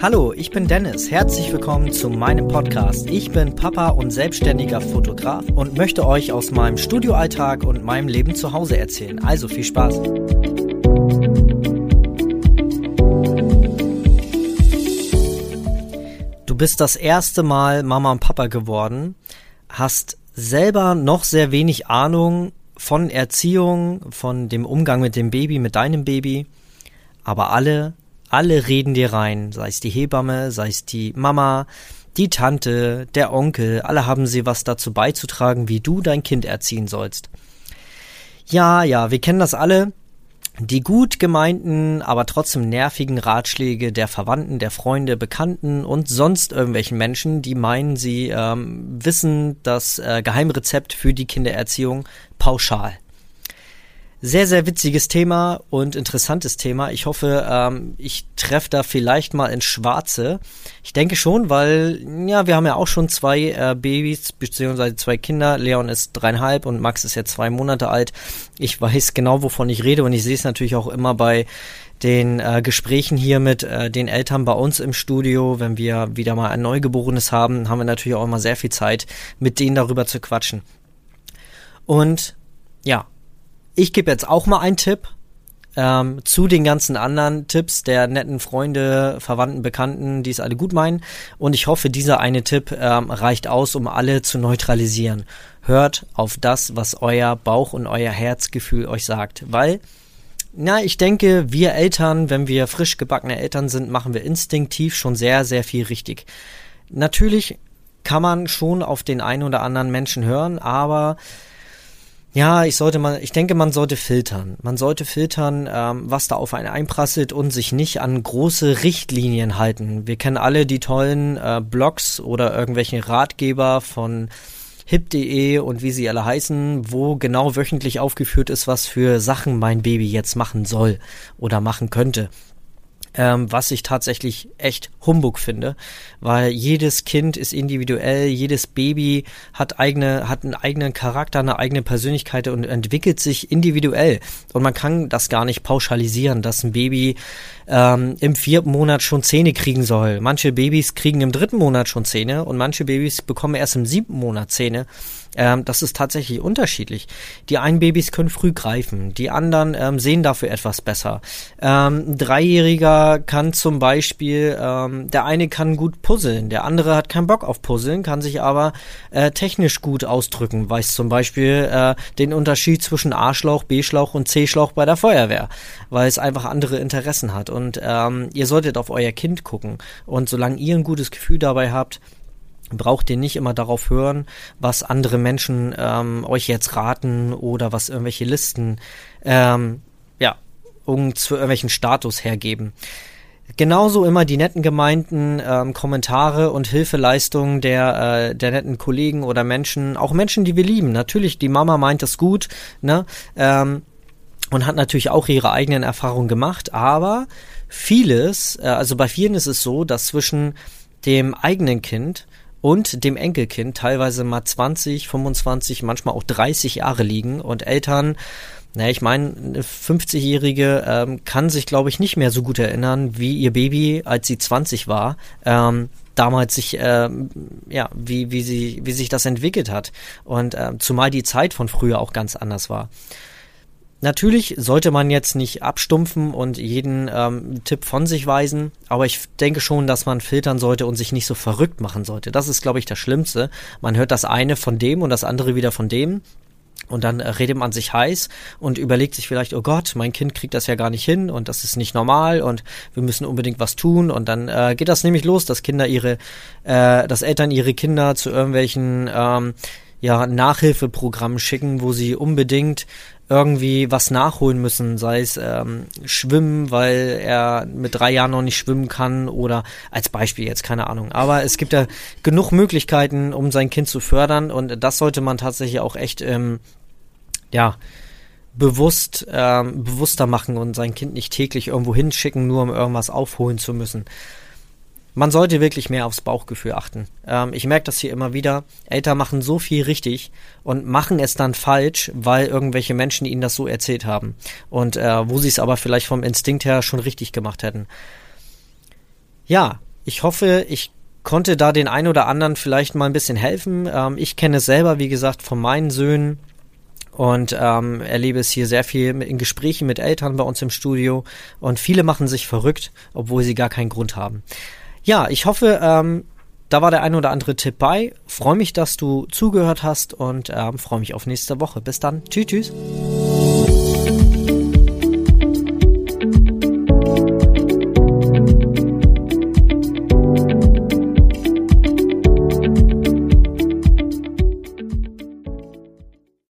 Hallo, ich bin Dennis. Herzlich willkommen zu meinem Podcast. Ich bin Papa und selbstständiger Fotograf und möchte euch aus meinem Studioalltag und meinem Leben zu Hause erzählen. Also viel Spaß. Du bist das erste Mal Mama und Papa geworden, hast selber noch sehr wenig Ahnung von Erziehung, von dem Umgang mit dem Baby, mit deinem Baby, aber alle alle reden dir rein, sei es die Hebamme, sei es die Mama, die Tante, der Onkel, alle haben sie was dazu beizutragen, wie du dein Kind erziehen sollst. Ja, ja, wir kennen das alle. Die gut gemeinten, aber trotzdem nervigen Ratschläge der Verwandten, der Freunde, Bekannten und sonst irgendwelchen Menschen, die meinen, sie ähm, wissen das äh, Geheimrezept für die Kindererziehung pauschal. Sehr, sehr witziges Thema und interessantes Thema. Ich hoffe, ähm, ich treffe da vielleicht mal ins Schwarze. Ich denke schon, weil, ja, wir haben ja auch schon zwei äh, Babys, beziehungsweise zwei Kinder. Leon ist dreieinhalb und Max ist jetzt zwei Monate alt. Ich weiß genau, wovon ich rede und ich sehe es natürlich auch immer bei den äh, Gesprächen hier mit äh, den Eltern bei uns im Studio, wenn wir wieder mal ein Neugeborenes haben, haben wir natürlich auch immer sehr viel Zeit, mit denen darüber zu quatschen. Und ja, ich gebe jetzt auch mal einen Tipp ähm, zu den ganzen anderen Tipps der netten Freunde, Verwandten, Bekannten, die es alle gut meinen. Und ich hoffe, dieser eine Tipp ähm, reicht aus, um alle zu neutralisieren. Hört auf das, was euer Bauch und euer Herzgefühl euch sagt, weil na, ich denke, wir Eltern, wenn wir frisch gebackene Eltern sind, machen wir instinktiv schon sehr, sehr viel richtig. Natürlich kann man schon auf den einen oder anderen Menschen hören, aber ja, ich sollte mal, ich denke, man sollte filtern. Man sollte filtern, ähm, was da auf einen einprasselt und sich nicht an große Richtlinien halten. Wir kennen alle die tollen äh, Blogs oder irgendwelche Ratgeber von hip.de und wie sie alle heißen, wo genau wöchentlich aufgeführt ist, was für Sachen mein Baby jetzt machen soll oder machen könnte ähm, was ich tatsächlich echt Humbug finde, weil jedes Kind ist individuell, jedes Baby hat eigene, hat einen eigenen Charakter, eine eigene Persönlichkeit und entwickelt sich individuell. Und man kann das gar nicht pauschalisieren, dass ein Baby ähm, im vierten Monat schon Zähne kriegen soll. Manche Babys kriegen im dritten Monat schon Zähne und manche Babys bekommen erst im siebten Monat Zähne. Ähm, das ist tatsächlich unterschiedlich. Die einen Babys können früh greifen, die anderen ähm, sehen dafür etwas besser. Ähm, ein Dreijähriger kann zum Beispiel, ähm, der eine kann gut puzzeln, der andere hat keinen Bock auf Puzzeln, kann sich aber äh, technisch gut ausdrücken, weiß zum Beispiel äh, den Unterschied zwischen A-Schlauch, B-Schlauch und C-Schlauch bei der Feuerwehr, weil es einfach andere Interessen hat. Und ähm, ihr solltet auf euer Kind gucken. Und solange ihr ein gutes Gefühl dabei habt, braucht ihr nicht immer darauf hören, was andere Menschen ähm, euch jetzt raten oder was irgendwelche Listen ähm, ja um zu irgendwelchen Status hergeben. Genauso immer die netten gemeinten ähm, Kommentare und Hilfeleistungen der, äh, der netten Kollegen oder Menschen, auch Menschen, die wir lieben. Natürlich, die Mama meint das gut, ne? Ähm, und hat natürlich auch ihre eigenen Erfahrungen gemacht, aber vieles, äh, also bei vielen ist es so, dass zwischen dem eigenen Kind und dem Enkelkind teilweise mal 20, 25, manchmal auch 30 Jahre liegen und Eltern, naja, ich meine, eine 50-Jährige ähm, kann sich, glaube ich, nicht mehr so gut erinnern, wie ihr Baby, als sie 20 war, ähm, damals sich, ähm, ja, wie, wie, sie, wie sich das entwickelt hat. Und ähm, zumal die Zeit von früher auch ganz anders war. Natürlich sollte man jetzt nicht abstumpfen und jeden ähm, Tipp von sich weisen, aber ich denke schon, dass man filtern sollte und sich nicht so verrückt machen sollte. Das ist, glaube ich, das Schlimmste. Man hört das eine von dem und das andere wieder von dem. Und dann redet man sich heiß und überlegt sich vielleicht, oh Gott, mein Kind kriegt das ja gar nicht hin und das ist nicht normal und wir müssen unbedingt was tun. Und dann äh, geht das nämlich los, dass Kinder ihre, äh, dass Eltern ihre Kinder zu irgendwelchen ähm, ja, Nachhilfeprogrammen schicken, wo sie unbedingt irgendwie was nachholen müssen, sei es ähm, Schwimmen, weil er mit drei Jahren noch nicht schwimmen kann oder als Beispiel jetzt, keine Ahnung. Aber es gibt ja genug Möglichkeiten, um sein Kind zu fördern und das sollte man tatsächlich auch echt, ähm, ja, bewusst, ähm, bewusster machen und sein Kind nicht täglich irgendwo hinschicken, nur um irgendwas aufholen zu müssen man sollte wirklich mehr aufs Bauchgefühl achten. Ähm, ich merke das hier immer wieder. Eltern machen so viel richtig und machen es dann falsch, weil irgendwelche Menschen ihnen das so erzählt haben. Und äh, wo sie es aber vielleicht vom Instinkt her schon richtig gemacht hätten. Ja, Ich hoffe, ich konnte da den einen oder anderen vielleicht mal ein bisschen helfen. Ähm, ich kenne es selber, wie gesagt, von meinen Söhnen und ähm, erlebe es hier sehr viel in Gesprächen mit Eltern bei uns im Studio und viele machen sich verrückt, obwohl sie gar keinen Grund haben. Ja, ich hoffe, ähm, da war der ein oder andere Tipp bei. Freue mich, dass du zugehört hast und ähm, freue mich auf nächste Woche. Bis dann. Tschüss, tschüss.